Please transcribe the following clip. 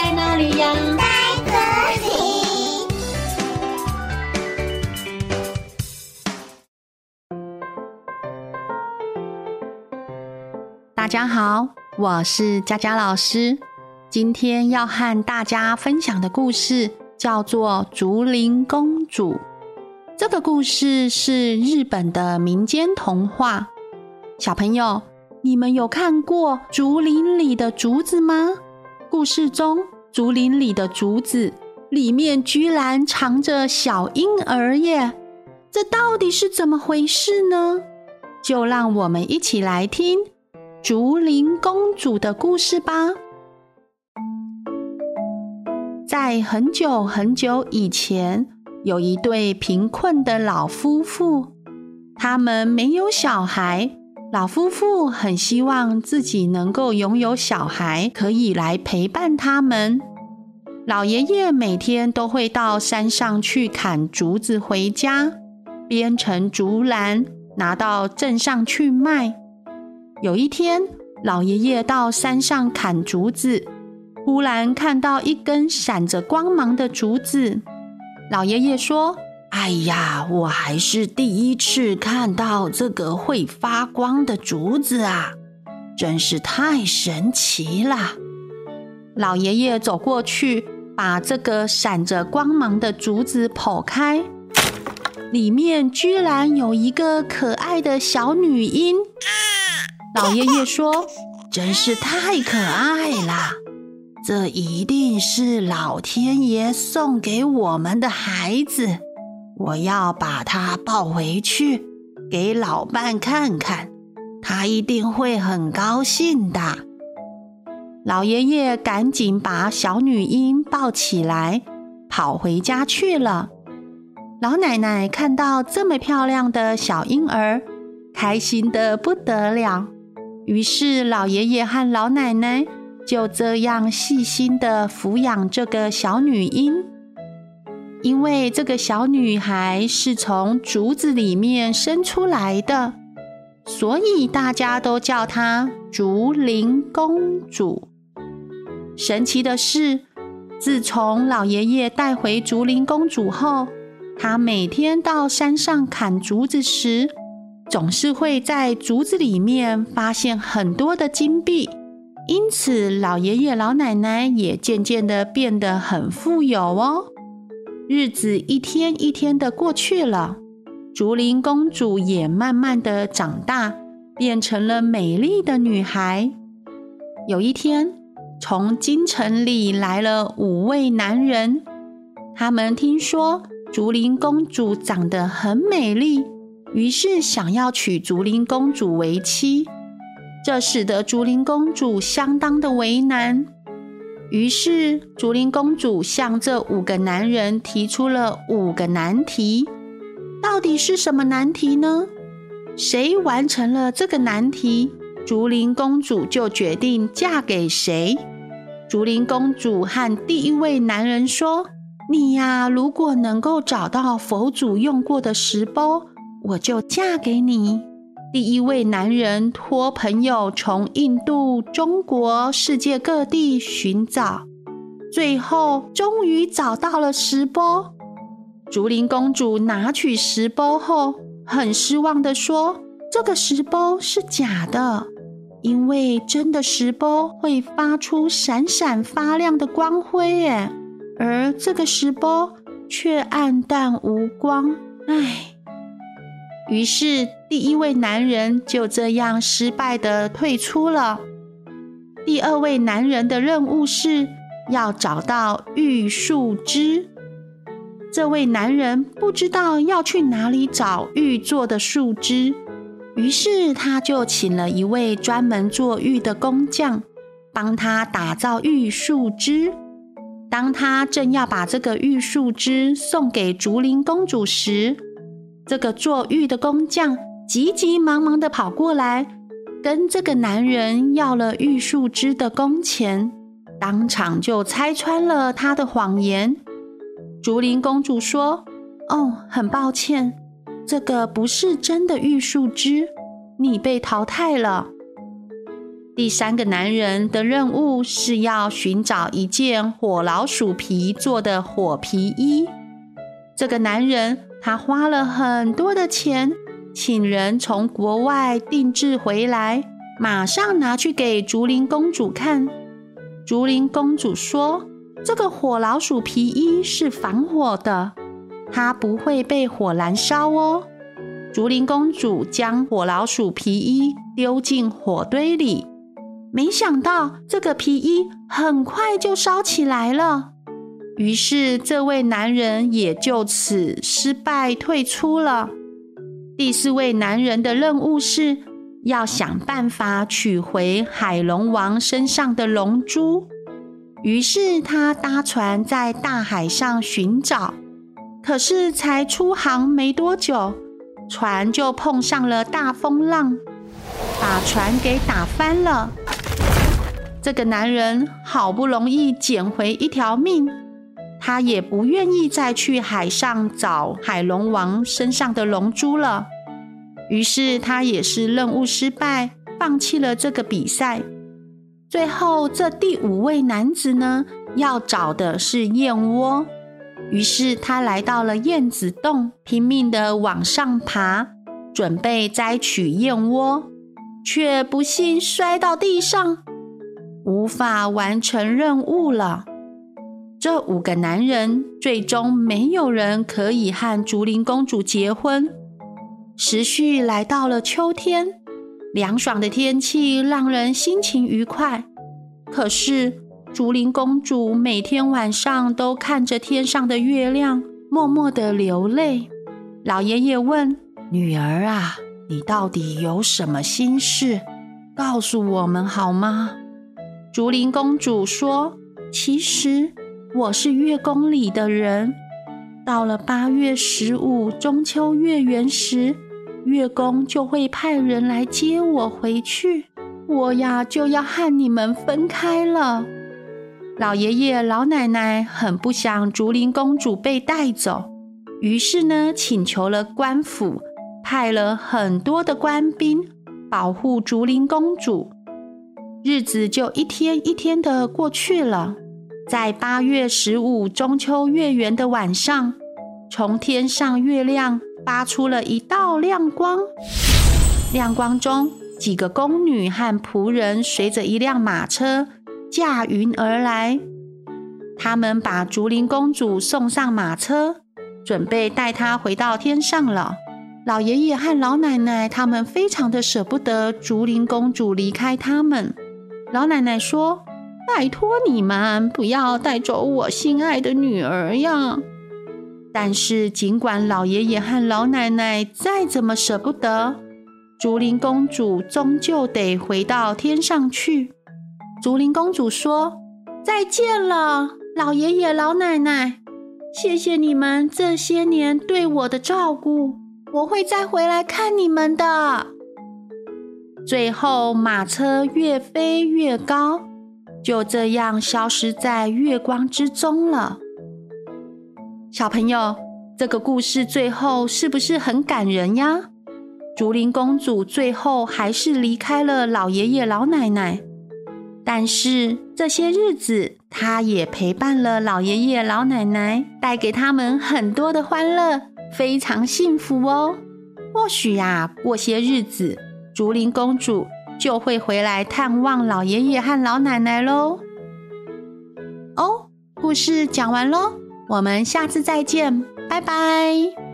在哪里呀？在这里。大家好，我是佳佳老师。今天要和大家分享的故事叫做《竹林公主》。这个故事是日本的民间童话。小朋友，你们有看过竹林里的竹子吗？故事中，竹林里的竹子里面居然藏着小婴儿耶！这到底是怎么回事呢？就让我们一起来听。竹林公主的故事吧。在很久很久以前，有一对贫困的老夫妇，他们没有小孩。老夫妇很希望自己能够拥有小孩，可以来陪伴他们。老爷爷每天都会到山上去砍竹子回家，编成竹篮，拿到镇上去卖。有一天，老爷爷到山上砍竹子，忽然看到一根闪着光芒的竹子。老爷爷说：“哎呀，我还是第一次看到这个会发光的竹子啊，真是太神奇了。”老爷爷走过去，把这个闪着光芒的竹子剖开，里面居然有一个可爱的小女婴。老爷爷说：“真是太可爱了，这一定是老天爷送给我们的孩子。我要把他抱回去，给老伴看看，他一定会很高兴的。”老爷爷赶紧把小女婴抱起来，跑回家去了。老奶奶看到这么漂亮的小婴儿，开心的不得了。于是，老爷爷和老奶奶就这样细心的抚养这个小女婴。因为这个小女孩是从竹子里面生出来的，所以大家都叫她竹林公主。神奇的是，自从老爷爷带回竹林公主后，她每天到山上砍竹子时，总是会在竹子里面发现很多的金币，因此老爷爷老奶奶也渐渐的变得很富有哦。日子一天一天的过去了，竹林公主也慢慢的长大，变成了美丽的女孩。有一天，从京城里来了五位男人，他们听说竹林公主长得很美丽。于是想要娶竹林公主为妻，这使得竹林公主相当的为难。于是竹林公主向这五个男人提出了五个难题，到底是什么难题呢？谁完成了这个难题，竹林公主就决定嫁给谁。竹林公主和第一位男人说：“你呀，如果能够找到佛祖用过的石钵。”我就嫁给你。第一位男人托朋友从印度、中国、世界各地寻找，最后终于找到了石钵。竹林公主拿取石钵后，很失望的说：“这个石钵是假的，因为真的石钵会发出闪闪发亮的光辉，耶，而这个石钵却黯淡无光。唉。”于是，第一位男人就这样失败地退出了。第二位男人的任务是要找到玉树枝。这位男人不知道要去哪里找玉做的树枝，于是他就请了一位专门做玉的工匠，帮他打造玉树枝。当他正要把这个玉树枝送给竹林公主时，这个做玉的工匠急急忙忙地跑过来，跟这个男人要了玉树枝的工钱，当场就拆穿了他的谎言。竹林公主说：“哦，很抱歉，这个不是真的玉树枝，你被淘汰了。”第三个男人的任务是要寻找一件火老鼠皮做的火皮衣。这个男人他花了很多的钱，请人从国外定制回来，马上拿去给竹林公主看。竹林公主说：“这个火老鼠皮衣是防火的，它不会被火燃烧哦。”竹林公主将火老鼠皮衣丢进火堆里。没想到这个皮衣很快就烧起来了，于是这位男人也就此失败退出了。第四位男人的任务是要想办法取回海龙王身上的龙珠，于是他搭船在大海上寻找，可是才出航没多久，船就碰上了大风浪，把船给打翻了。这个男人好不容易捡回一条命，他也不愿意再去海上找海龙王身上的龙珠了。于是他也是任务失败，放弃了这个比赛。最后，这第五位男子呢，要找的是燕窝，于是他来到了燕子洞，拼命地往上爬，准备摘取燕窝，却不幸摔到地上。无法完成任务了。这五个男人最终没有人可以和竹林公主结婚。时序来到了秋天，凉爽的天气让人心情愉快。可是竹林公主每天晚上都看着天上的月亮，默默地流泪。老爷爷问：“女儿啊，你到底有什么心事？告诉我们好吗？”竹林公主说：“其实我是月宫里的人。到了八月十五中秋月圆时，月宫就会派人来接我回去。我呀，就要和你们分开了。”老爷爷、老奶奶很不想竹林公主被带走，于是呢，请求了官府，派了很多的官兵保护竹林公主。日子就一天一天的过去了。在八月十五中秋月圆的晚上，从天上月亮发出了一道亮光。亮光中，几个宫女和仆人随着一辆马车驾云而来。他们把竹林公主送上马车，准备带她回到天上了。老爷爷和老奶奶他们非常的舍不得竹林公主离开他们。老奶奶说：“拜托你们不要带走我心爱的女儿呀！”但是，尽管老爷爷和老奶奶再怎么舍不得，竹林公主终究得回到天上去。竹林公主说：“再见了，老爷爷、老奶奶，谢谢你们这些年对我的照顾，我会再回来看你们的。”最后，马车越飞越高，就这样消失在月光之中了。小朋友，这个故事最后是不是很感人呀？竹林公主最后还是离开了老爷爷老奶奶，但是这些日子，她也陪伴了老爷爷老奶奶，带给他们很多的欢乐，非常幸福哦。或许呀，过些日子。竹林公主就会回来探望老爷爷和老奶奶喽。哦，故事讲完喽，我们下次再见，拜拜。